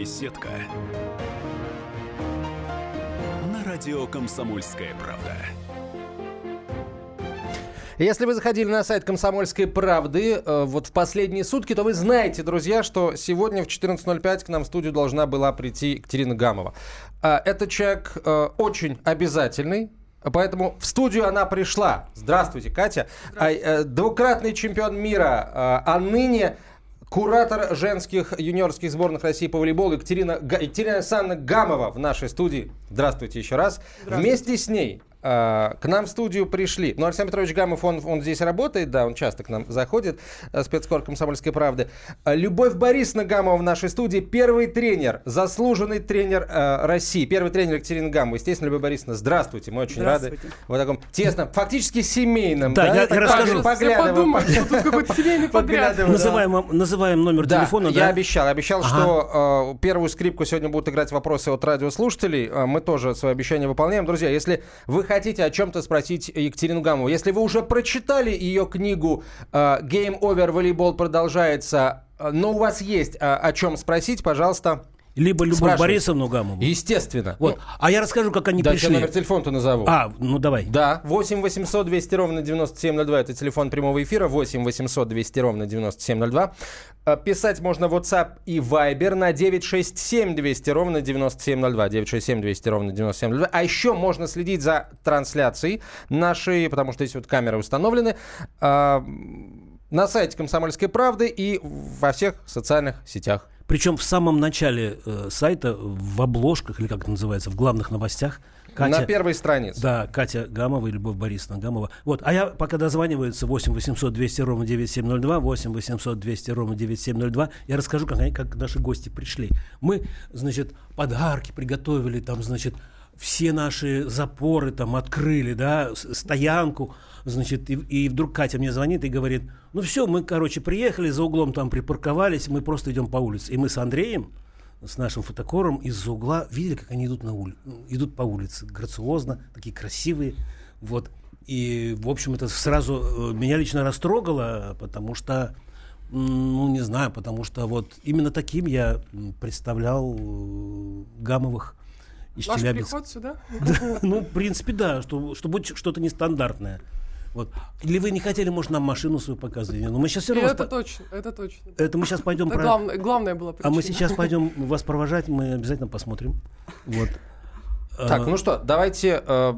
Беседка. На радио Комсомольская правда. Если вы заходили на сайт «Комсомольской правды» э, вот в последние сутки, то вы знаете, друзья, что сегодня в 14.05 к нам в студию должна была прийти Екатерина Гамова. Э, этот человек э, очень обязательный, Поэтому в студию она пришла. Здравствуйте, Катя. Здравствуйте. А, э, двукратный чемпион мира, а, а ныне куратор женских юниорских сборных России по волейболу Екатерина, Екатерина Александровна Гамова в нашей студии. Здравствуйте еще раз. Вместе с ней к нам в студию пришли. Ну, Александр Петрович Гамов, он, он здесь работает, да, он часто к нам заходит, э, спецкор «Комсомольской правды». А, Любовь Борисовна Гамова в нашей студии, первый тренер, заслуженный тренер э, России, первый тренер Екатерина Гамова. Естественно, Любовь Борисовна, здравствуйте, мы очень рады. В таком тесном, фактически семейном. Да, да я, я расскажу. Поглядываем. Я подумал, что тут какой-то семейный подряд. Называем, называем номер да, телефона, да? я обещал. Обещал, ага. что э, первую скрипку сегодня будут играть вопросы от радиослушателей. Э, мы тоже свое обещание выполняем. Друзья, если вы хотите о чем-то спросить Екатерину Гамову. Если вы уже прочитали ее книгу «Game Over Волейбол продолжается», э, но у вас есть э, о чем спросить, пожалуйста, либо Любовь Борисовну Гамову. Естественно. Вот. Ну, а я расскажу, как они да, пришли. номер телефона-то назову. А, ну давай. Да, 8 800 200 ровно 9702. Это телефон прямого эфира. 8 800 200 ровно 9702. Э, писать можно в WhatsApp и Viber на 967 200 ровно 9702. 967 200 ровно 9702. А еще можно следить за трансляцией нашей, потому что здесь вот камеры установлены, э, на сайте «Комсомольской правды» и во всех социальных сетях. Причем в самом начале э, сайта, в обложках, или как это называется, в главных новостях, Катя, на первой странице. Да, Катя Гамова и Любовь Борисовна Гамова. Вот, а я пока дозваниваются 8 800 200 ровно 9702, 8 800 200 ровно 9702, я расскажу, как, они, как наши гости пришли. Мы, значит, подарки приготовили, там, значит, все наши запоры там открыли, да, стоянку, значит, и, и вдруг Катя мне звонит и говорит, ну все, мы, короче, приехали, за углом там припарковались, мы просто идем по улице. И мы с Андреем, с нашим фотокором из-за угла видели, как они идут, на ули... идут по улице, грациозно, такие красивые, вот. И, в общем, это сразу э, меня лично растрогало, потому что, ну, не знаю, потому что вот именно таким я представлял э, Гамовых из Ваш Челябинска. приход сюда? Да, ну, в принципе, да, что, что будет что-то нестандартное. Вот. Или вы не хотели, может, нам машину свою показывать? Но мы сейчас все равно... Это точно, это точно. Это мы сейчас пойдем... Это про... главное, главное было причина. А мы сейчас пойдем вас провожать, мы обязательно посмотрим. Вот. Так, ну что, давайте... Э,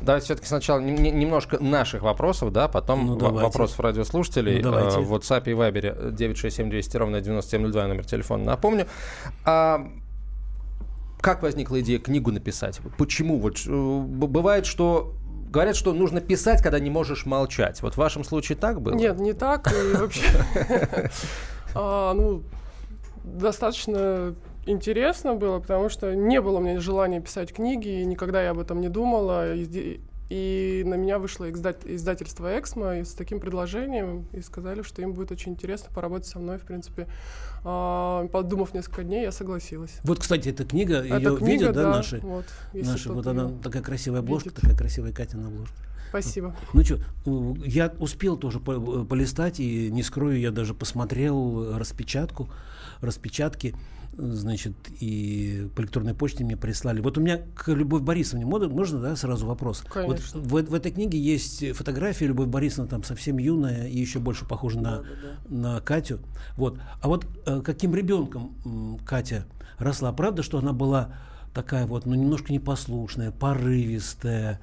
давайте все-таки сначала немножко наших вопросов, да, потом ну, вопросов радиослушателей. Ну, давайте. Э, в WhatsApp и Viber 967 200 ровно 9702 номер телефона. Напомню. А, как возникла идея книгу написать? Почему? Вот э, бывает, что говорят, что нужно писать, когда не можешь молчать. Вот в вашем случае так было? Нет, не так. И вообще, а, ну, достаточно интересно было, потому что не было у меня желания писать книги, и никогда я об этом не думала. И на меня вышло издательство «Эксмо» с таким предложением, и сказали, что им будет очень интересно поработать со мной, в принципе. А, подумав несколько дней, я согласилась. Вот, кстати, эта книга, ее книга, видят, да, да, наши? Вот, наши вот она, такая красивая обложка, видит. такая красивая Катя на обложке. Спасибо. Ну что, я успел тоже полистать, и не скрою, я даже посмотрел распечатку, распечатки значит, и по электронной почте мне прислали. Вот у меня к Любовь Борисовне можно, да, сразу вопрос? Конечно. Вот в, в этой книге есть фотография Любовь Борисовна там совсем юная и еще больше похожа да, на, да, да. на Катю. Вот. А вот э, каким ребенком Катя росла? Правда, что она была такая вот, ну, немножко непослушная, порывистая,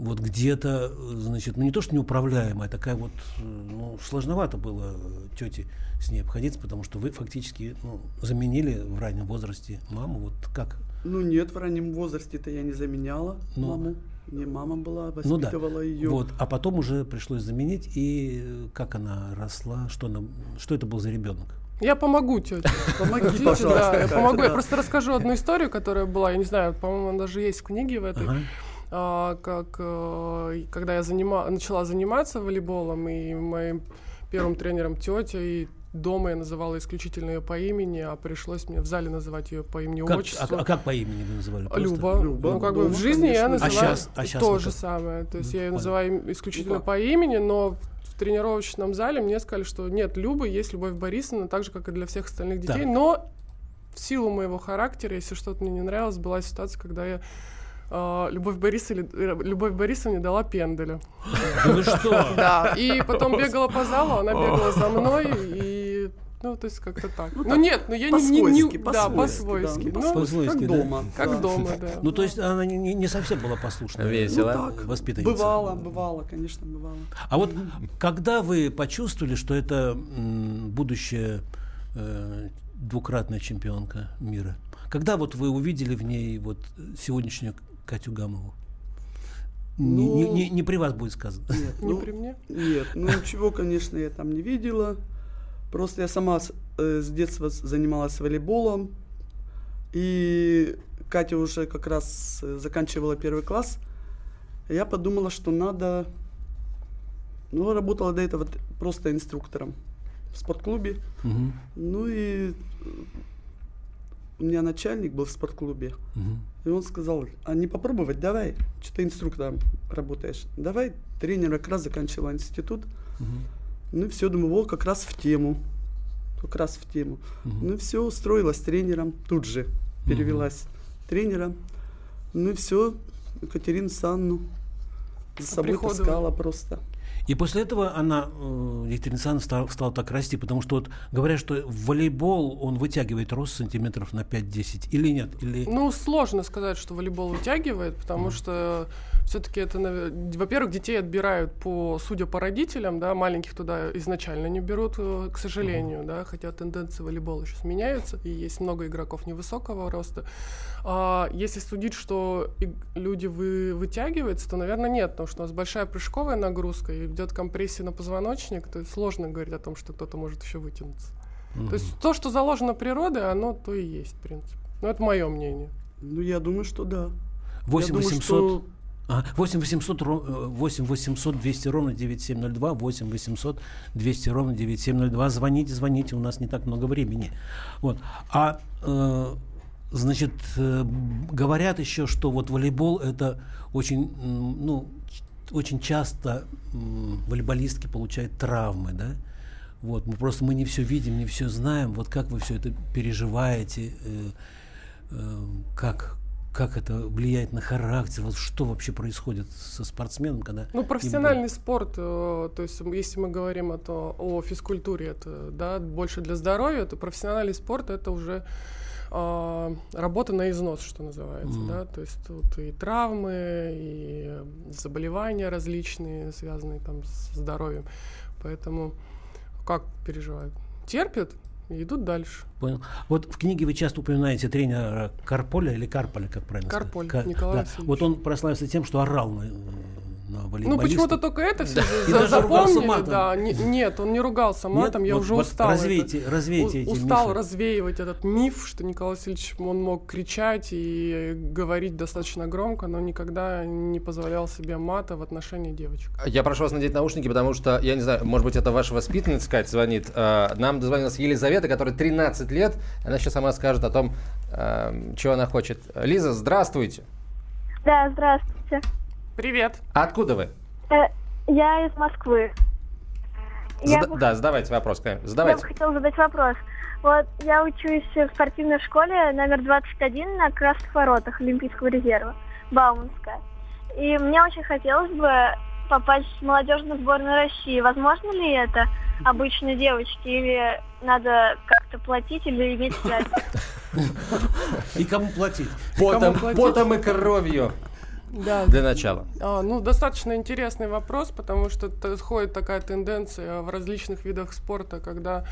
вот где-то, значит, ну не то, что неуправляемая, а такая вот, ну, сложновато было тете с ней обходиться, потому что вы фактически ну, заменили в раннем возрасте маму. Вот как? Ну нет, в раннем возрасте-то я не заменяла Но... маму. Не мама была, воспитывала ну, да. ее. Вот, а потом уже пришлось заменить. И как она росла, что, она, что это был за ребенок? Я помогу, тетя. Помогите, пожалуйста. Да, я помогу. Я просто расскажу одну историю, которая была, я не знаю, по-моему, она даже есть в книге в этой. Ага. А, как а, когда я занима, начала заниматься волейболом, и моим первым тренером тетя, и дома я называла исключительно ее по имени, а пришлось мне в зале называть ее по имени как, отчеству. А, а как по имени вы называли? Просто? Люба. Люба. Ну, как бы в жизни конечно. я называю а сейчас, а сейчас то же самое. То есть я ее называю исключительно Люба. по имени, но в тренировочном зале мне сказали, что нет, Люба есть Любовь Борисовна, так же, как и для всех остальных детей, так. но в силу моего характера, если что-то мне не нравилось, была ситуация, когда я Любовь Борисовна, Любовь Борисовна дала пенделя. Ну что? Да, и потом бегала по залу, она бегала за мной, и ну, то есть как-то так. Ну, ну нет, ну я не... не, не да, по-свойски. Да, ну, по-свойски, как да. дома. Как да. дома, да. Ну, то есть она не, не совсем была послушна. Весело. Ну, так, воспитанница. Бывало, бывало, конечно, бывало. А вот когда вы почувствовали, что это будущее э, двукратная чемпионка мира? Когда вот вы увидели в ней вот сегодняшнюю Катю Гамову? Ну, не, не, не при вас будет сказано. Нет, не ну, при мне? Нет, ну ничего, конечно, я там не видела. Просто я сама с, э, с детства занималась волейболом. И Катя уже как раз э, заканчивала первый класс. Я подумала, что надо... Ну, работала до этого просто инструктором в спортклубе. Угу. Ну и у меня начальник был в спортклубе. Угу. И он сказал, а не попробовать, давай, что ты инструктором работаешь. Давай, тренер как раз заканчивал институт. Угу. Ну и все, думаю, вот как раз в тему. Как раз в тему. Угу. Ну и все, устроилась тренером, тут же перевелась угу. тренером. Ну и все, Екатерину Санну за собой Приходу. таскала просто. И после этого она, э, Екатерина Александровна, стала, стала так расти, потому что вот говорят, что волейбол, он вытягивает рост сантиметров на 5-10, или нет? Или... Ну, сложно сказать, что волейбол вытягивает, потому mm. что все-таки это, во-первых, детей отбирают по, судя по родителям, да, маленьких туда изначально не берут, э, к сожалению, да, хотя тенденции волейбола сейчас меняются, и есть много игроков невысокого роста. А если судить, что люди вы, вытягиваются, то, наверное, нет, потому что у нас большая прыжковая нагрузка, и идет компрессия на позвоночник, то сложно говорить о том, что кто-то может еще вытянуться. Mm-hmm. То есть то, что заложено природой, оно то и есть, в принципе. Ну, это мое мнение. Ну, я думаю, что да. 8 800... Что... 8 800, 8 800 200 ровно 9702, 8 800 200 ровно 9702. Звоните, звоните, у нас не так много времени. Вот. А, э, значит, э, говорят еще, что вот волейбол это очень, ну, очень часто э, волейболистки получают травмы, да? Вот, мы просто мы не все видим, не все знаем. Вот как вы все это переживаете, э, э, как, как это влияет на характер, вот что вообще происходит со спортсменом, когда... Ну, профессиональный спорт, э, то есть если мы говорим это, о физкультуре, это да, больше для здоровья, то профессиональный спорт это уже э, работа на износ, что называется, mm. да, то есть тут и травмы, и заболевания различные, связанные там с здоровьем, поэтому как переживают? Терпят, и идут дальше. Понял. Вот в книге вы часто упоминаете тренера Карполя или Карполя, как правильно Карполь, сказать? Николай да. Вот он прославился тем, что орал на, на волейболистов. Ну, почему-то только это все да. запомнили. Да. нет, он не ругался матом, я уже устал. Развейте, развейте эти Устал развеивать этот миф, что Николай Васильевич, он мог кричать и говорить достаточно громко, но никогда не позволял себе мата в отношении девочек. Я прошу вас надеть наушники, потому что, я не знаю, может быть, это ваша воспитанница, Катя, звонит. А, нам дозвонилась Елизавета, которая 13 лет. Она сейчас сама скажет о том, а, чего она хочет. Лиза, здравствуйте. Да, здравствуйте. Привет. Откуда вы? Э, я из Москвы. Зада- бы... Да, задавайте вопрос. Задавайте. Я бы хотела задать вопрос. Вот я учусь в спортивной школе номер 21 на Красных воротах Олимпийского резерва, Бауманская. И мне очень хотелось бы попасть в молодежную сборную России. Возможно ли это обычной девочке или надо как-то платить или иметь связь? И кому платить? Потом, потом и кровью. Да. Для начала. А, ну, достаточно интересный вопрос, потому что ходит такая тенденция в различных видах спорта, когда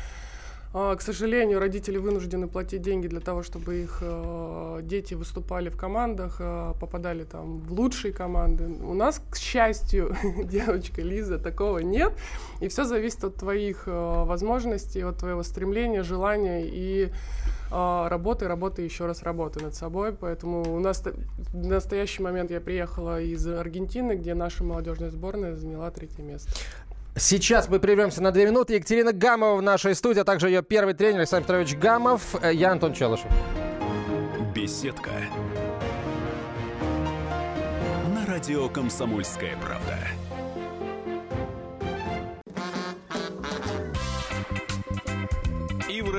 а, к сожалению, родители вынуждены платить деньги для того, чтобы их э, дети выступали в командах, э, попадали там в лучшие команды. У нас, к счастью, девочка Лиза, такого нет. И все зависит от твоих э, возможностей, от твоего стремления, желания и работы, работы, еще раз работы над собой. Поэтому у нас в настоящий момент я приехала из Аргентины, где наша молодежная сборная заняла третье место. Сейчас мы прервемся на две минуты. Екатерина Гамова в нашей студии, а также ее первый тренер Александр Петрович Гамов. Э, я Антон Челышев. Беседка. На радио «Комсомольская правда».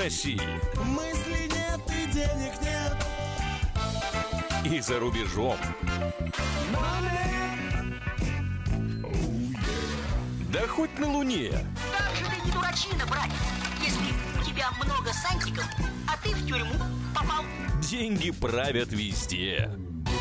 России. Мысли нет, денег нет. И за рубежом. Да хоть на Луне. Как же ты не дурачина, братец, если у тебя много сантиков, а ты в тюрьму попал. Деньги правят везде.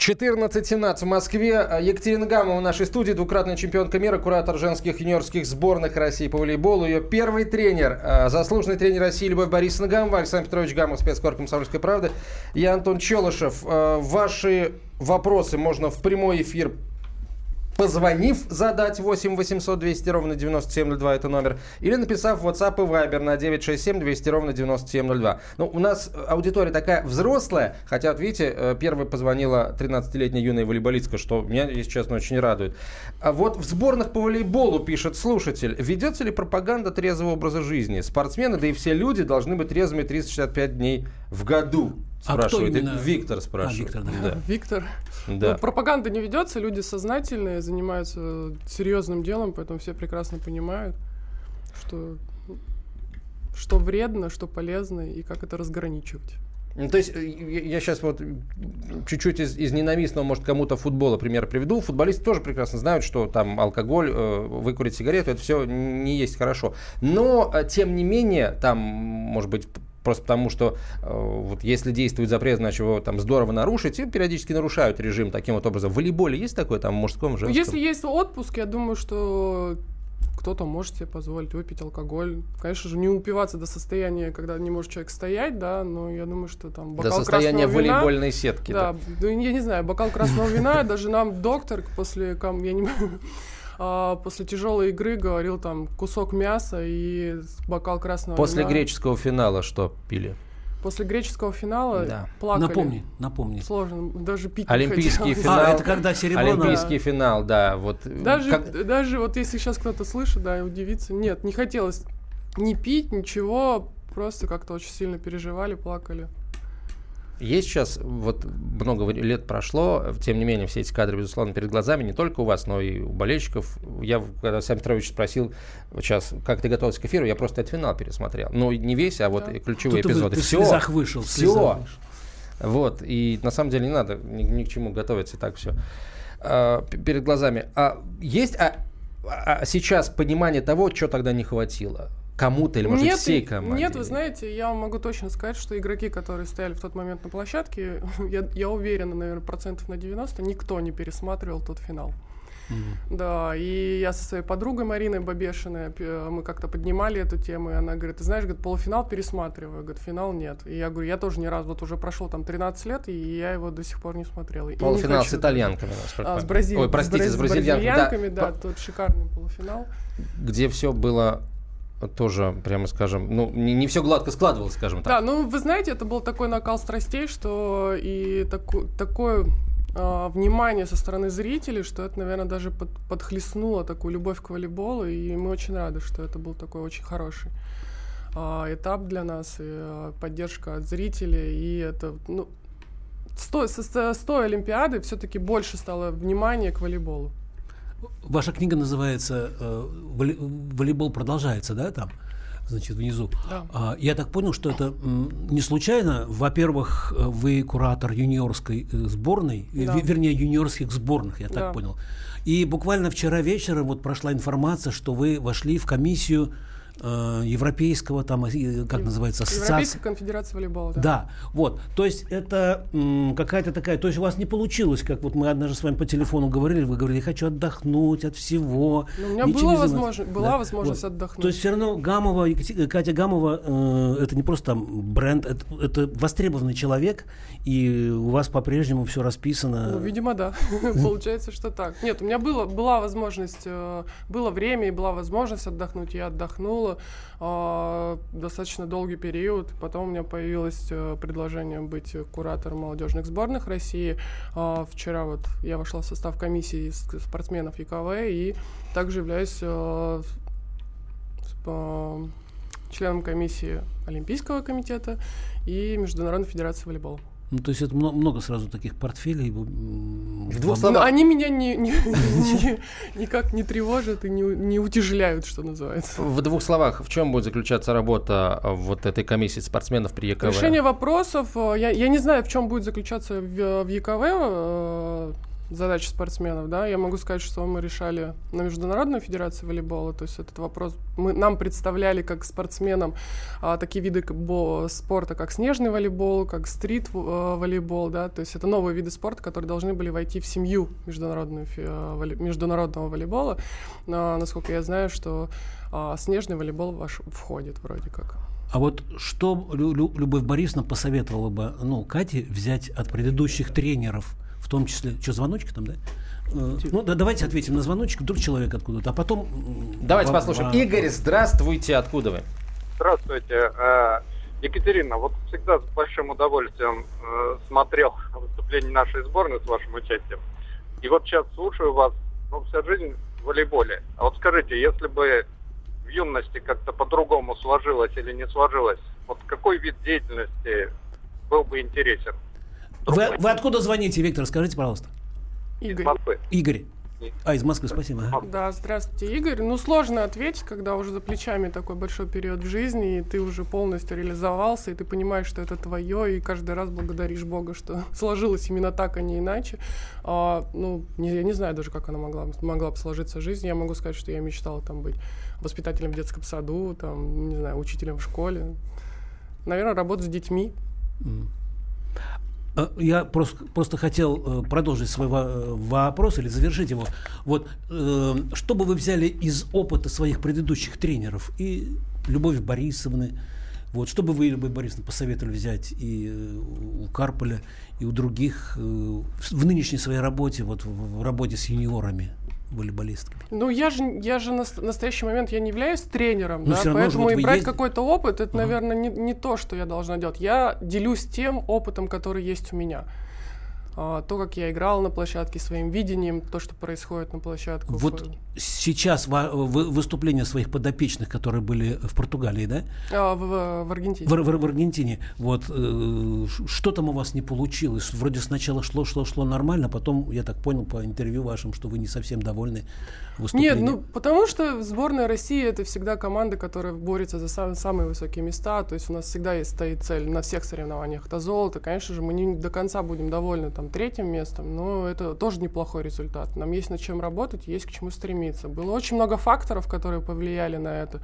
14-17 в Москве. Екатерина Гамова в нашей студии, двукратная чемпионка мира, куратор женских юниорских сборных России по волейболу. Ее первый тренер, э, заслуженный тренер России Любовь Борисовна Гамова, Александр Петрович Гамов, спецкор «Комсомольской правды». Я Антон Челышев. Э, Ваши вопросы можно в прямой эфир позвонив задать 8 800 200 ровно 9702, это номер, или написав WhatsApp и Viber на 967 200 ровно 9702. Ну, у нас аудитория такая взрослая, хотя, вот видите, э, первой позвонила 13-летняя юная волейболистка, что меня, если честно, очень радует. А вот в сборных по волейболу, пишет слушатель, ведется ли пропаганда трезвого образа жизни? Спортсмены, да и все люди должны быть трезвыми 365 дней в году. А кто Спрашивает. именно? Виктор спрашивает. А, Виктор, да. Да. Виктор. Да. Ну, пропаганда не ведется, люди сознательные, занимаются серьезным делом, поэтому все прекрасно понимают, что, что вредно, что полезно и как это разграничивать. Ну, то есть, э, я, сейчас вот чуть-чуть из, из ненавистного, может, кому-то футбола пример приведу. Футболисты тоже прекрасно знают, что там алкоголь, э, выкурить сигарету, это все не есть хорошо. Но, э, тем не менее, там, может быть, просто потому, что э, вот если действует запрет, значит, его там здорово нарушить, и периодически нарушают режим таким вот образом. В волейболе есть такое там в мужском, женском? Если есть отпуск, я думаю, что кто-то может себе позволить выпить алкоголь. Конечно же, не упиваться до состояния, когда не может человек стоять, да, но я думаю, что там До бокал состояния красного вина- волейбольной сетки. Да, ну, я не знаю, бокал красного вина, даже нам доктор после, я не а, после тяжелой игры говорил там кусок мяса и бокал красного После вина. греческого финала что пили? После греческого финала Да. плакали. Напомни, напомни. Сложно, даже пить не Олимпийский финал. А, это когда серебро Олимпийский финал, да. Вот, Даже, как- даже вот если сейчас кто-то слышит, да, и удивится, нет, не хотелось ни пить, ничего, просто как-то очень сильно переживали, плакали. Есть сейчас, вот много лет прошло, тем не менее, все эти кадры, безусловно, перед глазами, не только у вас, но и у болельщиков. Я, в- когда Сам Петрович спросил сейчас, как ты готовился к эфиру, я просто этот финал пересмотрел. Ну, не весь, а вот Да. ключевые Тут в- эпизоды. ты в Все, слезах вышел, в все. слезах вышел. Вот, и на самом деле не надо ни, ни к чему готовиться, и так все перед глазами. А есть а, а сейчас понимание того, что тогда не хватило? Кому-то или, может, нет, всей и- команде? нет, вы знаете, я вам могу точно сказать, что игроки, которые стояли в тот момент на площадке, я, я уверена, наверное, процентов на 90, никто не пересматривал тот финал. Да, и я со своей подругой Мариной Бабешиной, п- мы как-то поднимали эту тему, и она говорит, ты знаешь, говорит, полуфинал пересматриваю, говорит, финал нет. И я говорю, я тоже ни разу, вот уже прошло там 13 лет, и я его до сих пор не смотрела. И не Полуфинал с хочу. итальянками, насколько А, с, я Бразиль- Ой, простите, с, бра- бразильянками. да, По- тот шикарный полуфинал. где все было тоже, прямо скажем, ну, не, не все гладко складывалось, скажем Да, так. ну вы знаете, это был такой накал страстей, что и таку- такое а, внимание со стороны зрителей, что это, наверное, даже под- подхлестнуло такую любовь к волейболу, и мы очень рады, что это был такой очень хороший а, этап для нас, и а, поддержка от зрителей, и это, ну, с той, со- с той Олимпиады все-таки больше стало внимания к волейболу. Ваша книга называется э, «Воле- «Волейбол продолжается», да, там? Значит, внизу. Да. А, я так понял, что это не случайно. Во-первых, э, вы куратор юниорской э, сборной, Да. ве- вернее, юниорских сборных, я так Да. понял. И буквально вчера вечером вот прошла информация, что вы вошли в комиссию э, европейского, там, э, как называется, ассоциации. Европейская конфедерация волейбола, да. Да, вот. То есть это м, какая-то такая... То есть у вас не получилось, как вот мы однажды с вами по телефону говорили, вы говорили, хочу отдохнуть от всего. Но у меня была не заниматься». возможность- была возможность отдохнуть. То есть все равно Гамова, Екати- Катя Гамова, э, это не просто там бренд, это, это востребованный человек, и у вас по-прежнему все расписано. Ну, видимо, да. Получается, что так. Нет, у меня было, была возможность, э, было время и была возможность отдохнуть. Я отдохнула, волейбола а, достаточно долгий период. Потом у меня появилось э, предложение быть куратором молодежных сборных России. А, вчера вот я вошла в состав комиссии спортсменов ЕКВ и также являюсь э, по- членом комиссии Олимпийского комитета и Международной федерации волейбола. Ну, то есть это мно- много сразу таких портфелей. В двух словах. Но они меня не, не- не- никак не тревожат и не, не утяжеляют, что называется. В двух словах, в чем будет заключаться работа э, вот этой комиссии спортсменов при ЕКВ? Решение вопросов, э, я, я не знаю, в чем будет заключаться в, в ЕКВ задача спортсменов, да, я могу сказать, что мы решали на Международной Федерации волейбола, то есть этот вопрос, мы, нам представляли как спортсменам а, такие виды спорта, как снежный волейбол, как стрит э, да, то есть это новые виды спорта, которые должны были войти в семью международную, э, воле- международного волейбола, А, насколько я знаю, что а, снежный волейбол ваш входит вроде как. А вот что Лю- Лю- Любовь Борисовна посоветовала бы ну, Кате взять от предыдущих тренеров, том числе... Что, звоночки там, да? Э, Ну, да, давайте ответим на звоночек, вдруг человек откуда-то, а потом... Давайте послушаем. Игорь, здравствуйте, откуда вы? Здравствуйте. Э, Екатерина, вот всегда с большим удовольствием э, смотрел выступление нашей сборной с вашим участием. И вот сейчас слушаю вас, ну, вся жизнь в волейболе. А вот скажите, если бы в юности как-то по-другому сложилось или не сложилось, вот какой вид деятельности был бы интересен? Вы, вы откуда звоните, Виктор? Скажите, пожалуйста. Из Игорь. Москвы. Игорь. А, из Москвы, спасибо. ага. Да, здравствуйте, Игорь. Ну, сложно ответить, когда уже за плечами такой большой период в жизни, и ты уже полностью реализовался, и ты понимаешь, что это твое, и каждый раз благодаришь Бога, что сложилось именно так, а не иначе. А, ну, не, я не знаю даже, как она могла, могла бы сложиться жизнь. Я могу сказать, что я мечтала там быть воспитателем в детском саду, там, не знаю, учителем в школе. Наверное, работать с детьми. Я просто, просто хотел э, продолжить свой во- вопрос или завершить его. Вот, э, что бы вы взяли из опыта своих предыдущих тренеров и Любови Борисовны, вот, что бы вы, Любовь Борисовна, посоветовали взять и э, у Карполя, и у других в, нынешней своей работе, вот в работе с юниорами, волейболистками? Ну, я же, я же на ст- настоящий момент я не являюсь тренером, Ну, да, равно поэтому вот и брать есть- какой-то опыт, это, Ага. наверное, не, не то, что я должна делать. Я делюсь тем опытом, который есть у меня. А, то, как я играл на площадке, своим видением, то, что происходит на площадке. Вот сейчас выступления своих подопечных, которые были в Португалии, да? А, в, в- Аргентине. В, в- в Аргентине. Вот э, что там у вас не получилось? Вроде сначала шло, шло, шло нормально, потом я так понял по интервью вашим, что вы не совсем довольны выступлением. Нет, ну потому что сборная России это всегда команда, которая борется за сам- самые высокие места. То есть у нас всегда есть стоит цель на всех соревнованиях. Это золото. Конечно же, мы не до конца будем довольны там третьим местом, но это тоже неплохой результат. Нам есть над чем работать, есть к чему стремиться. Было очень много факторов, которые повлияли на это.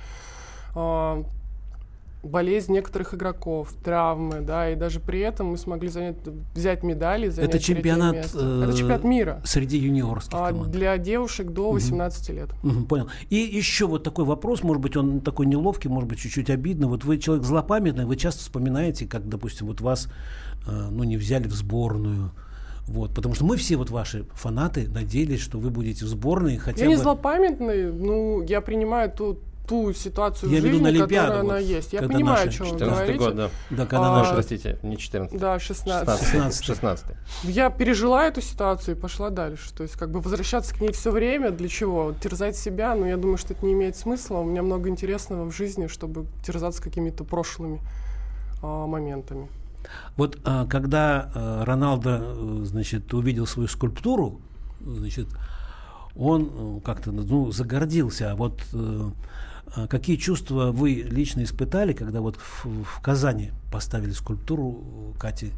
А, болезнь некоторых игроков, травмы, да, и даже при этом мы смогли занять, взять медали, занять Это чемпионат, место. э, Это чемпионат мира. Среди юниорских А, команд. для девушек до 18 лет. Мгм, понял. И еще вот такой вопрос, может быть, он такой неловкий, может быть, чуть-чуть обидно. Вот вы человек злопамятный, вы часто вспоминаете, как, допустим, вот вас, э, ну, не взяли в сборную. Вот, потому что мы все вот ваши фанаты надеялись, что вы будете в сборной хотя я бы... не злопамятный, ну, я принимаю ту, ту ситуацию Я в жизни, на Олимпиаду, которая она вот, есть. Я понимаю, о чем вы 14 говорите. год, да. Да, когда А, наши... Простите, не 14. Да, 16. 16. 16. Я пережила эту ситуацию и пошла дальше. То есть, как бы возвращаться к ней все время, для чего? Терзать себя, но я думаю, что это не имеет смысла. У меня много интересного в жизни, чтобы терзаться какими-то прошлыми а, моментами. Вот а, когда а, Роналдо, э, значит, увидел свою скульптуру, значит, он э, как-то ну, загордился. А вот э, а какие чувства вы лично испытали, когда вот в, в Казани поставили скульптуру Кати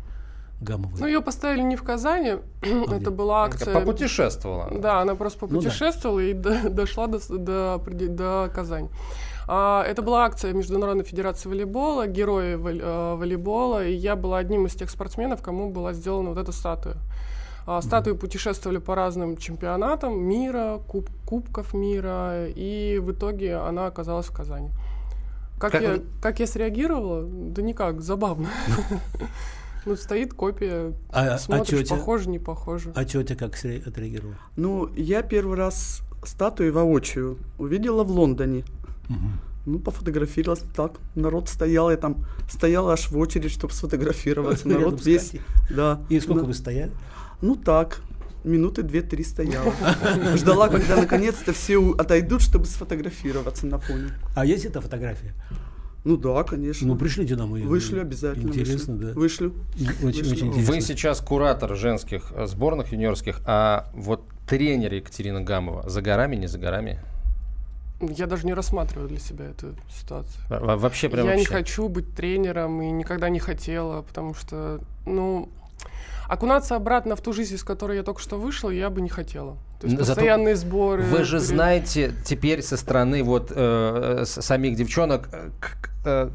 Гамовой? Ну, ее поставили не в Казани, это была акция... Попутешествовала. Да, она просто Ну да. попутешествовала и до- дошла до, до, до Казани. А, это была акция Международной Федерации волейбола, герои э, волейбола, и я была одним из тех спортсменов, кому была сделана вот эта статуя. А, статуи путешествовали по разным чемпионатам мира, куб- кубков мира, и в итоге она оказалась в Казани. Как, Как я, как я среагировала? Да никак, забавно. Ну, стоит копия, А- а смотришь, тётя? похоже, не похоже. А тетя как отреагировала? Ну, я первый раз статую воочию увидела в Лондоне. Ну, пофотографировалась так. Народ стоял, я там стояла аж в очередь, чтобы сфотографироваться. Народ Рядом с весь. Да. И сколько Да. вы стояли? Ну так, минуты две-три стояла. Ждала, когда наконец-то все отойдут, чтобы сфотографироваться на фоне. А есть эта фотография? Ну да, конечно. Ну, пришлите нам ее. Вышлю обязательно. Интересно, вышлю. да. Вышлю. Очень, Вышлю. очень интересно. Вы сейчас куратор женских э, сборных юниорских, а вот тренер Екатерина Гамова за горами, не за горами? Я даже не рассматриваю для себя эту ситуацию. Во- во- Вообще прям я не вообще. хочу быть тренером и никогда не хотела, потому что, ну, окунаться обратно в ту жизнь, из которой я только что вышла, я бы не хотела. То есть Зато постоянные сборы. Вы же знаете теперь со стороны вот э, самих девчонок, э, э,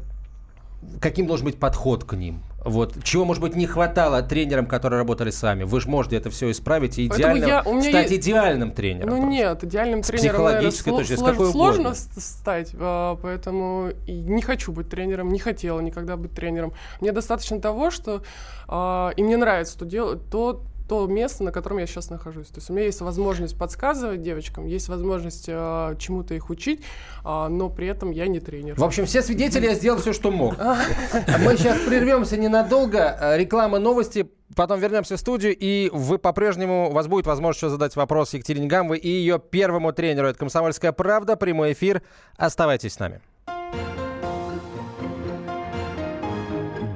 каким должен быть подход к ним. Вот чего, может быть, не хватало тренерам, которые работали с вами. Вы же можете это все исправить и идеально я- стать есть- идеальным тренером. Ну просто. нет, идеальным С тренером, наверное, психологической сло- точки слож- какой сложно угодно. стать, а, поэтому не хочу быть тренером, не хотела никогда быть тренером. Мне достаточно того, что а, и мне нравится то, дело, то, то место, на котором я сейчас нахожусь. То есть у меня есть возможность подсказывать девочкам, есть возможность а, чему-то их учить, а, но при этом я не тренер. В общем, все свидетели, я сделал все, что мог. Мы сейчас прервемся ненадолго. Э, Реклама, новости. Потом вернемся в студию, и вы по-прежнему, у вас будет возможность еще задать вопрос Екатерине Гамовой и ее первому тренеру. Это «Комсомольская правда», прямой эфир. Оставайтесь с нами.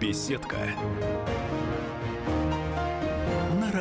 Беседка.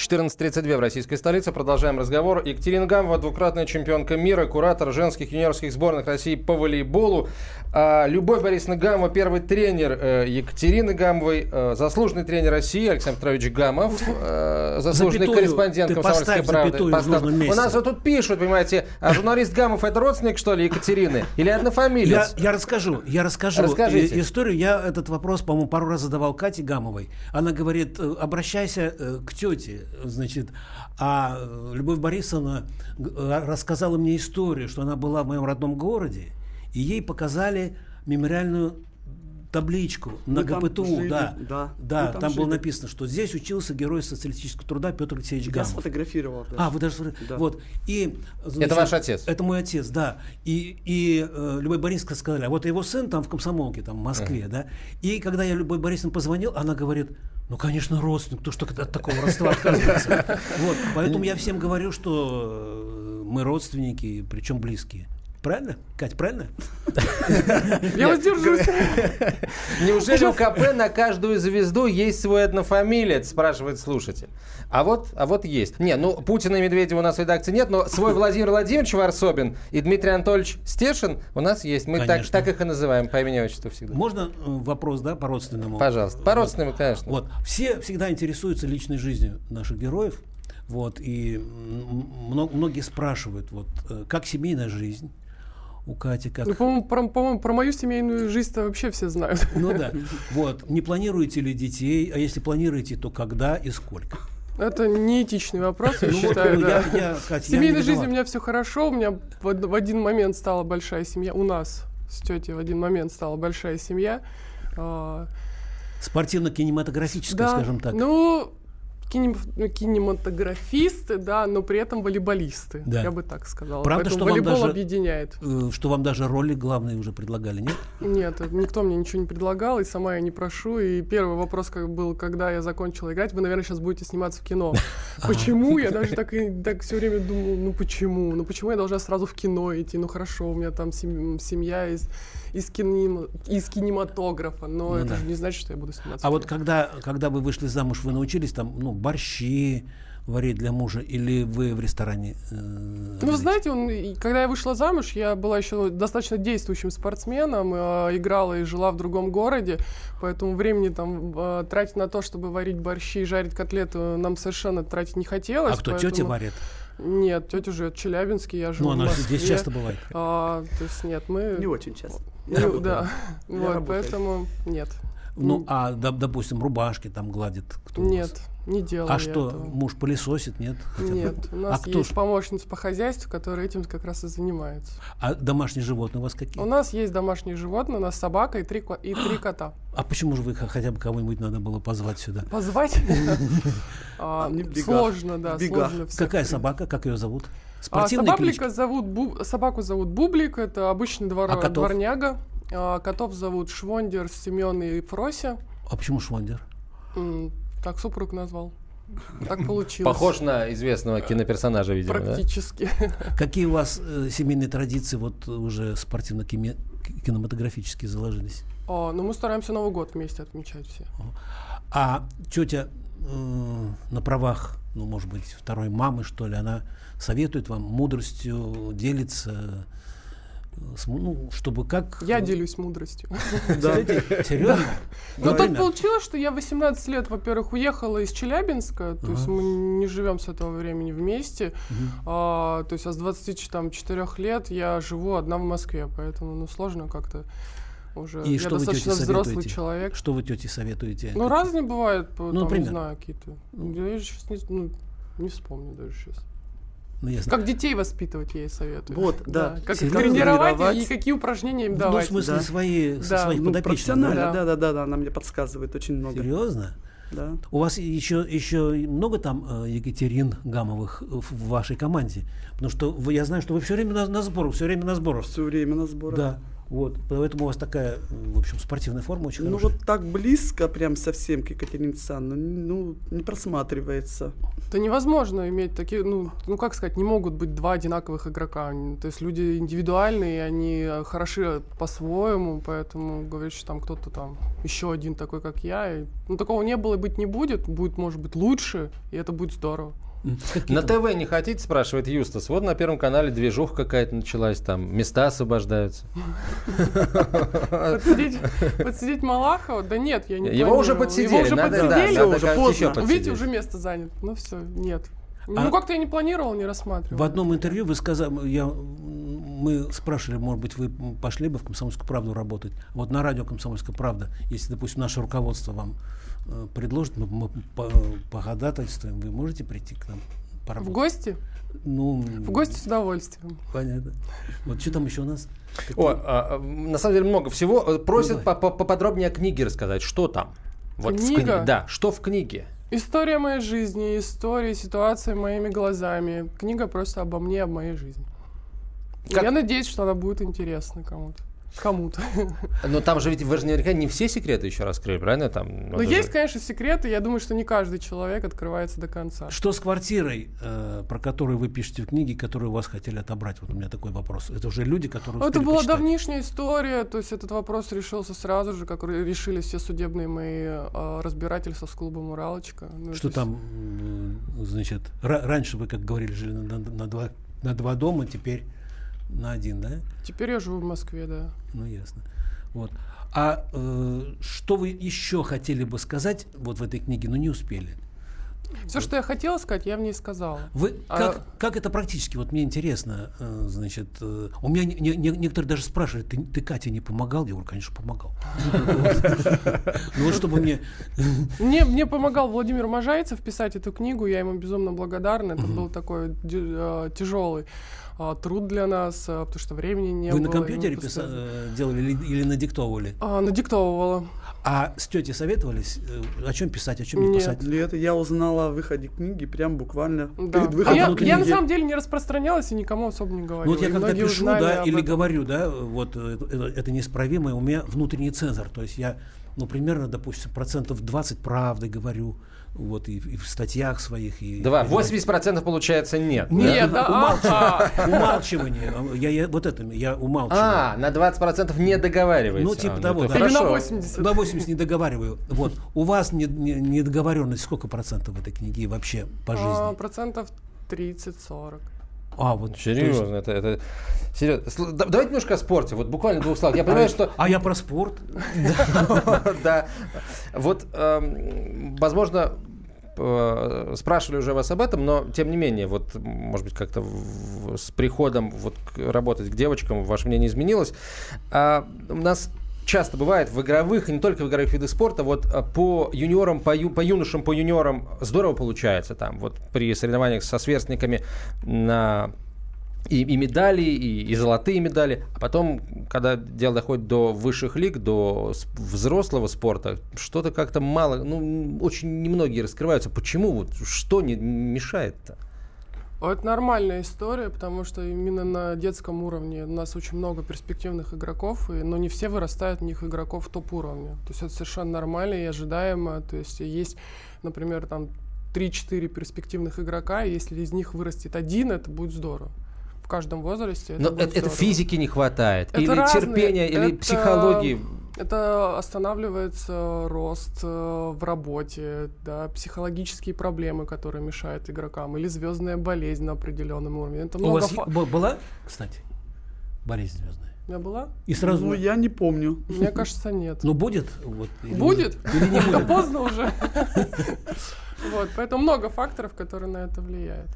14.32 в российской столице. Продолжаем разговор. Екатерина Гамова, двукратная чемпионка мира, куратор женских юниорских сборных России по волейболу. А, Любовь Борисовна Гамова, первый тренер э, Екатерины Гамовой, э, заслуженный тренер России Александр Петрович Гамов, э, заслуженный Запятую. корреспондент «Комсомольской правды». У нас вот тут пишут, понимаете, а журналист Гамов это родственник, что ли, Екатерины? Или Я, однофамилец? я расскажу, я расскажу Расскажите. историю. Я этот вопрос, по-моему, пару раз задавал Кате Гамовой. Она говорит, обращайся к тете, значит. А Любовь Борисовна э, рассказала мне историю, что она была в моем родном городе, и ей показали мемориальную табличку на Мы там ГПТУ, жили, да, да. да, Мы там там было написано, что здесь учился герой социалистического труда Петр Алексеевич Я Гамов. сфотографировал. даже. А, вы даже Да. вот и значит, ваш отец? Это мой отец, да. И и э, Любовь Борисовна сказали, а вот его сын там в комсомолке, там в Москве, да. И когда я Любовь Борисовна позвонил, она говорит, ну конечно родственник, кто что от такого родства отказывается. Вот, поэтому я всем говорю, что э, мы родственники, причем близкие. Правильно, Кать, правильно? Я воздержусь. Неужели у КП на каждую звезду есть свой однофамилец, спрашивает слушатель. А вот, а вот есть. Не, ну Путина и Медведева у нас в редакции нет, но свой Владимир Владимирович Варсобин и Дмитрий Анатольевич Стешин у нас есть. Мы так, так их и называем по имени отчеству всегда. Можно э, вопрос, да, по родственному? Пожалуйста. По родственному, конечно. Вот. Все всегда интересуются личной жизнью наших героев. Вот, и многие спрашивают, вот, э, как семейная жизнь у Кати, как... Ну, по-моему, про, по-моему, про мою семейную жизнь-то вообще все знают. Ну да. Вот. Не планируете ли детей? А если планируете, то когда и сколько? Это неэтичный вопрос, я Ну вот, считаю. ну, да. я- я, В семейной жизни у меня все хорошо. У меня в, од- в один момент стала большая семья. У нас с тетей в один момент стала большая семья. А, Спортивно-кинематографическая, да, скажем так. Ну, кинематографисты, да, но при этом волейболисты. Да. Я бы так сказала. Правда, Поэтому что вам волейбол даже- объединяет. Э, Что вам даже роли главные уже предлагали, нет? Нет, это никто мне ничего не предлагал, и сама я не прошу. И первый вопрос как был, когда я закончила играть, вы, наверное, сейчас будете сниматься в кино. Почему? Я даже так, так все время думала, ну почему? Ну почему я должна сразу в кино идти? Ну хорошо, у меня там сем- семья из, из, кинем- из кинематографа, но Ну это да. же не значит, что я буду сниматься А в вот когда, когда вы вышли замуж, вы научились там, ну, борщи варить для мужа, или вы в ресторане? э, Ну, вы знаете, он, когда я вышла замуж, я была еще достаточно действующим спортсменом, э, играла и жила в другом городе, поэтому времени там э, тратить на то, чтобы варить борщи и жарить котлеты, нам совершенно тратить не хотелось. А кто, поэтому- тетя варит? Нет, тетя живет в Челябинске, я живу Ну, в она же Москве. здесь часто бывает. А, то есть нет, мы... Не очень часто. Ну, да, Я вот, работаю. поэтому нет. Ну, а, доп- допустим, рубашки там гладит кто? Нет, не делала А что, этого. муж пылесосит, нет? Хотя бы? Нет, у нас а кто есть ж- помощница по хозяйству, которая этим как раз и занимается. А домашние животные у вас какие? У нас есть домашние животные, у нас собака и три, и три кота. А почему же вы хотя бы кого-нибудь надо было позвать сюда? Позвать? А. Сложно, да, сложно. Какая собака? Как ее зовут? А, Спортивная собаблика зовут Бу- собаку зовут Бублик, это обычный двор- А котов? дворняга. А, котов зовут Швондер, Семен и Фрося. А почему Швондер? М, Так супруг назвал. Так получилось. Похож на известного киноперсонажа, видимо, да? Практически. Какие у вас э, семейные традиции вот уже спортивно-кинематографические заложились? А, Ну, мы стараемся Новый год вместе отмечать все. А тетя э, на правах, ну, может быть, второй мамы, что ли, она советует вам мудростью делиться, э, ну, чтобы как... Я делюсь мудростью. Кстати, серьезно? Ну, так получилось, что я 18 лет, во-первых, уехала из Челябинска, то есть мы не живем с этого времени вместе, А, то есть а с 24 лет я живу одна в Москве, поэтому, ну, сложно как-то уже. И я что вы достаточно тете взрослый советуете? человек. Что вы тете советуете? Ну, разные бывают, Ну, там, не знаю, какие-то. Я сейчас не, ну, не вспомню даже сейчас. Ну, ясно. Как детей воспитывать я ей советую. Вот, да. Как их Серьезно? тренировать Тренировать. и какие упражнения им Ну, в давать. смысле, Да. свои, со Да. своих Ну, подопечных, да? да, да, да, да, она мне подсказывает очень много. Серьезно? Да. У вас еще, еще много там э, Екатерин Гамовых в в вашей команде? Потому что вы, я знаю, что вы все время на, на сборах, все время на сборах. Все время на сборах. Да, вот. Поэтому у вас такая, в общем, спортивная форма очень Ну хорошая. вот так близко прям совсем к Екатерине Александровне, ну, не просматривается. Да невозможно иметь такие, ну, ну как сказать, не могут быть два одинаковых игрока. То есть люди индивидуальные, они хороши по-своему, поэтому говорить, что там кто-то там еще один такой, как я. и- ну такого не было и быть не будет. Будет, может быть, лучше, и это будет здорово. Какие На ТВ не хотите, спрашивает Юстас. Вот на Первом канале движуха какая-то началась, там места освобождаются. Подсидеть, Малахова? Да нет, я не Его уже подсидели, Его уже подсидели? Видите, уже место занято. Ну все, нет. А- Ну как-то я не планировал, не рассматривал. В одном интервью вы сказали, я, мы спрашивали, может быть, вы пошли бы в «Комсомольскую правду» работать. Вот на радио «Комсомольская правда», если, допустим, наше руководство вам предложит, мы, мы по- походатайствуем, вы можете прийти к нам В поработать? гости? Ну, В гости с удовольствием. Понятно. Вот что там еще у нас? О, а, а, на самом деле много всего. Э, Просят по- по- поподробнее о книге рассказать. Что там? Вот в Книга? книге. Да, что в книге? История моей жизни, история, ситуация моими глазами. Книга просто обо мне, об моей жизни. Как- Я надеюсь, что она будет интересна кому-то. Кому-то. Но там же ведь вы же наверняка не все секреты еще раскрыли, правильно? Там, Но надо есть, же- конечно, секреты. Я думаю, что не каждый человек открывается до конца. Что с квартирой, э, про которую вы пишете в книге, которую у вас хотели отобрать? Вот у меня такой вопрос. Это уже люди, которые Ну, Это была почитать. давнишняя история, то есть этот вопрос решился сразу же, как ре- решили все судебные мои э, разбирательства с клубом «Уралочка». Ну, Что то есть- там, м, значит, ра- раньше вы, как говорили, жили на, на- на два, на два дома, теперь на один, да? Теперь я живу в Москве, да. Ну, ясно. Вот. А э, что вы еще хотели бы сказать вот в этой книге, но не успели? Все, что я хотела сказать, я в ней сказала. Вы А- как, как это практически? Вот мне интересно, э, значит, э, у меня не- не- некоторые даже спрашивают, ты, ты Кате не помогал? Я говорю, конечно, помогал. Ну вот чтобы мне... Мне, мне помогал Владимир Можайцев писать эту книгу, я ему безумно благодарна. Это был такой тяжелый труд для нас, а, потому что времени не Вы было. на и мы компьютере постоянно- писа- э, делали или, или надиктовывали? А, надиктовывала. А с тетей советовались, э, о чем писать, о чем не Нет. писать? Лето я узнала о выходе книги прям буквально Да. перед А выходом я, внутренней я на самом деле не распространялась и никому особо не говорила. Ну вот я И когда пишу, да, или этом. говорю, да, вот э, это, это неисправимо, у меня внутренний цензор, то есть я, ну, примерно, допустим, процентов 20 правды говорю, вот, и, и в статьях своих. И, Два. и- 80% получается нет. Нет, да, умалчивание. умалчивание. Я, я- вот это, я умалчиваю. А, на 20% не договариваетесь. Ну, типа А, того, это да. Или на хорошо. 80. На 80 не договариваю. Вот. У вас не- не- недоговоренность сколько процентов в этой книге вообще по А, жизни? процентов 30-40. А, вот. то есть- Серьезно, это, это серьезно. Давайте немножко о спорте. Вот буквально двух словах. Я понимаю, что А я про спорт. да. Вот, эм, возможно, э, спрашивали уже вас об этом, но тем не менее, вот, может быть, как-то с приходом вот работать к девочкам ваше мнение изменилось. А, у нас часто бывает в игровых, и не только в игровых видах спорта, вот а, по юниорам, по, ю- по юношам, по юниорам здорово получается там, вот при соревнованиях со сверстниками на и, и медали, и, и золотые медали. А потом, когда дело доходит до высших лиг, до взрослого спорта, что-то как-то мало, ну, очень немногие раскрываются. Почему? Вот что не мешает-то? Это нормальная история, потому что именно на детском уровне у нас очень много перспективных игроков, и, но не все вырастают в них игроков топ-уровня. То есть это совершенно нормально и ожидаемо. То есть есть, например, там 3-4 перспективных игрока, и если из них вырастет один, это будет здорово. В каждом возрасте это Но будет это, это физики не хватает, Это или разные- терпения, или это- психологии. Это останавливается рост э, в работе, да, психологические проблемы, которые мешают игрокам, или звездная болезнь на определенном уровне. Это У много вас фа- была, кстати, болезнь звездная? У меня была? И сразу... Ну, я не помню. Мне кажется, нет. Ну, будет? Вот, или Будет? Или не Это будет? поздно уже. Вот, поэтому много факторов, которые на это влияют.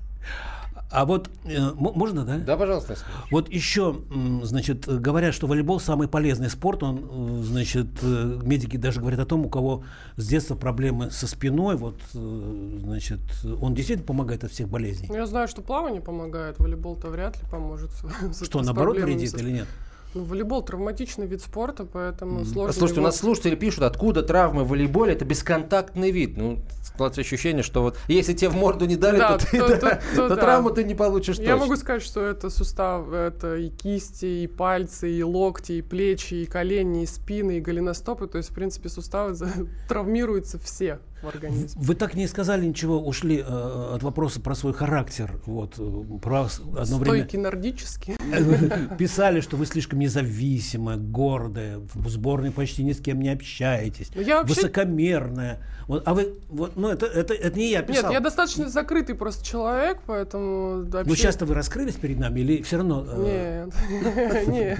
А вот, э, можно, да? Да, пожалуйста. Вот еще, значит, говорят, что волейбол самый полезный спорт. Он, э, значит, э, медики даже говорят о том, у кого с детства проблемы со спиной, вот, э, значит, он действительно помогает от всех болезней. Ну, я знаю, что плавание помогает, волейбол-то вряд ли поможет. Что, наоборот, вредит со- или нет? Ну, волейбол травматичный вид спорта, поэтому сложно Слушайте, у его- нас слушатели пишут, откуда травмы в волейболе, это бесконтактный вид. Ну, складывается ощущение, что вот если тебе в морду не дали, Да, то, ты- то- да, то- то то да. травму ты не получишь Я точно. могу сказать, что это сустав, это и кисти, и пальцы, и локти, и плечи, и колени, и спины, и голеностопы. То есть, в принципе, суставы травмируются все в организме. Вы так не сказали ничего, ушли э, от вопроса про свой характер. Вот, э, про одно время Стойки нордические. писали, что вы слишком независимая, гордая, в сборной почти ни с кем не общаетесь, Ну, я вообще- высокомерная. Вот, а вы, вот, ну это, это, это не я писал. Нет, я достаточно закрытый просто человек, поэтому... да, Ну вообще- сейчас-то вы раскрылись перед нами или все равно? э, Нет, нет.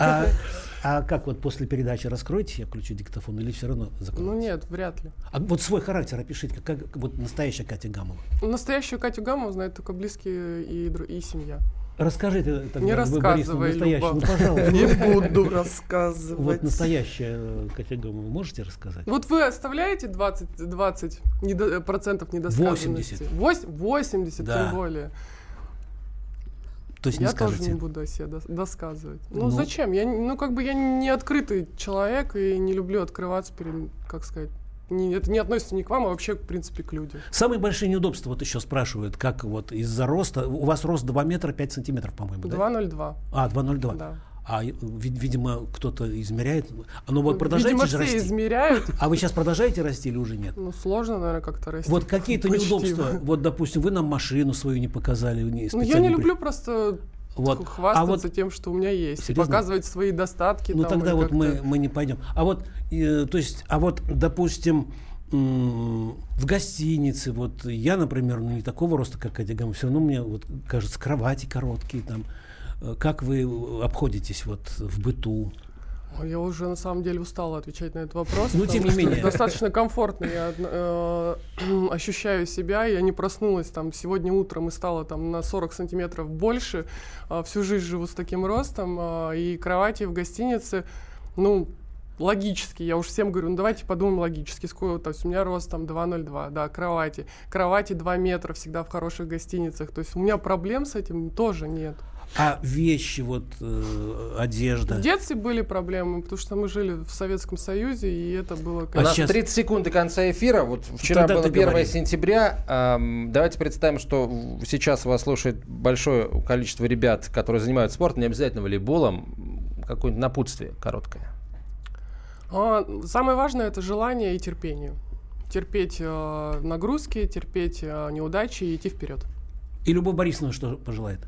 А, как вот после передачи раскроете, я включу диктофон, или все равно закроете? Ну нет, вряд ли. А вот свой характер опишите, как, как вот настоящая Катя Гамова. Настоящую Катю Гамову знает только близкие и, и семья. Расскажите тогда, Не рассказывай, настоящую, ну, пожалуйста. Не буду Вот рассказывать. настоящая э, Катя Гамова, можете рассказать? Вот вы оставляете 20, 20 недо- процентов недосказанности? 80. Вось- 80, Да. тем более. То есть я не тоже скажете? не буду о себе дос- досказывать. Ну, Ну. зачем? Я, ну, как бы я не открытый человек и не люблю открываться перед, как сказать, не- это не относится ни к вам, а вообще, в принципе, к людям. Самые большие неудобства, вот еще спрашивают, как вот из-за роста, у вас рост 2 метра 5 сантиметров, по-моему, да? 2,02. А, 2,02. Да. А, ви- видимо, кто-то измеряет. А ну вот продолжаете Видимо, же все расти? измеряют. А вы сейчас продолжаете расти или уже нет? Ну, сложно, наверное, как-то расти. Вот какие-то неудобства. Вот, допустим, вы нам машину свою не показали. Не, Ну, я не при- люблю просто Вот. хвастаться А вот, тем, что у меня есть. Серьезно? показывать свои достатки. ну там, тогда вот мы, мы не пойдем. А вот, э, то есть, а вот, допустим, в гостинице, вот я, например, ну не такого роста, как Катя все равно мне вот кажется кровати короткие там. Э, Как вы обходитесь вот в быту? Я уже на самом деле устала отвечать на этот вопрос. Ну, тем не менее. Достаточно комфортно я э, ощущаю себя. Я не проснулась там сегодня утром и стала там на 40 сантиметров больше. А, всю жизнь живу с таким ростом. а, и кровати в гостинице, ну, логически, я уж всем говорю, ну давайте подумаем логически, сколько, то есть у меня рост там 2,02, да, кровати, кровати 2 метра всегда в хороших гостиницах, то есть у меня проблем с этим тоже нет. А вещи, вот э, одежда. В детстве были проблемы, потому что мы жили в Советском Союзе, и это было... У А нас сейчас- 30 секунд до конца эфира. Вот вчера Тогда было ты 1 говори. сентября. Ам, давайте представим, что сейчас вас слушает большое количество ребят, которые занимаются спортом, не обязательно волейболом. Какое-нибудь напутствие короткое. А, самое важное это желание и терпение. Терпеть э, нагрузки, терпеть э, неудачи и идти вперед. И Любовь Борисовна что пожелает?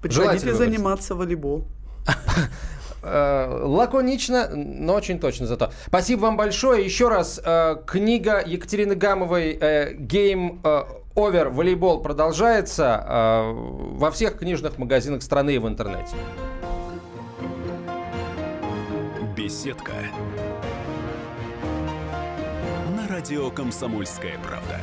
Приходите заниматься волейбол. Э, Лаконично, но очень точно зато. Спасибо вам большое. Еще раз, э, книга Екатерины Гамовой э, «Game э, Over. Волейбол» продолжается во всех книжных магазинах страны и в интернете. Беседка. На радио «Комсомольская правда».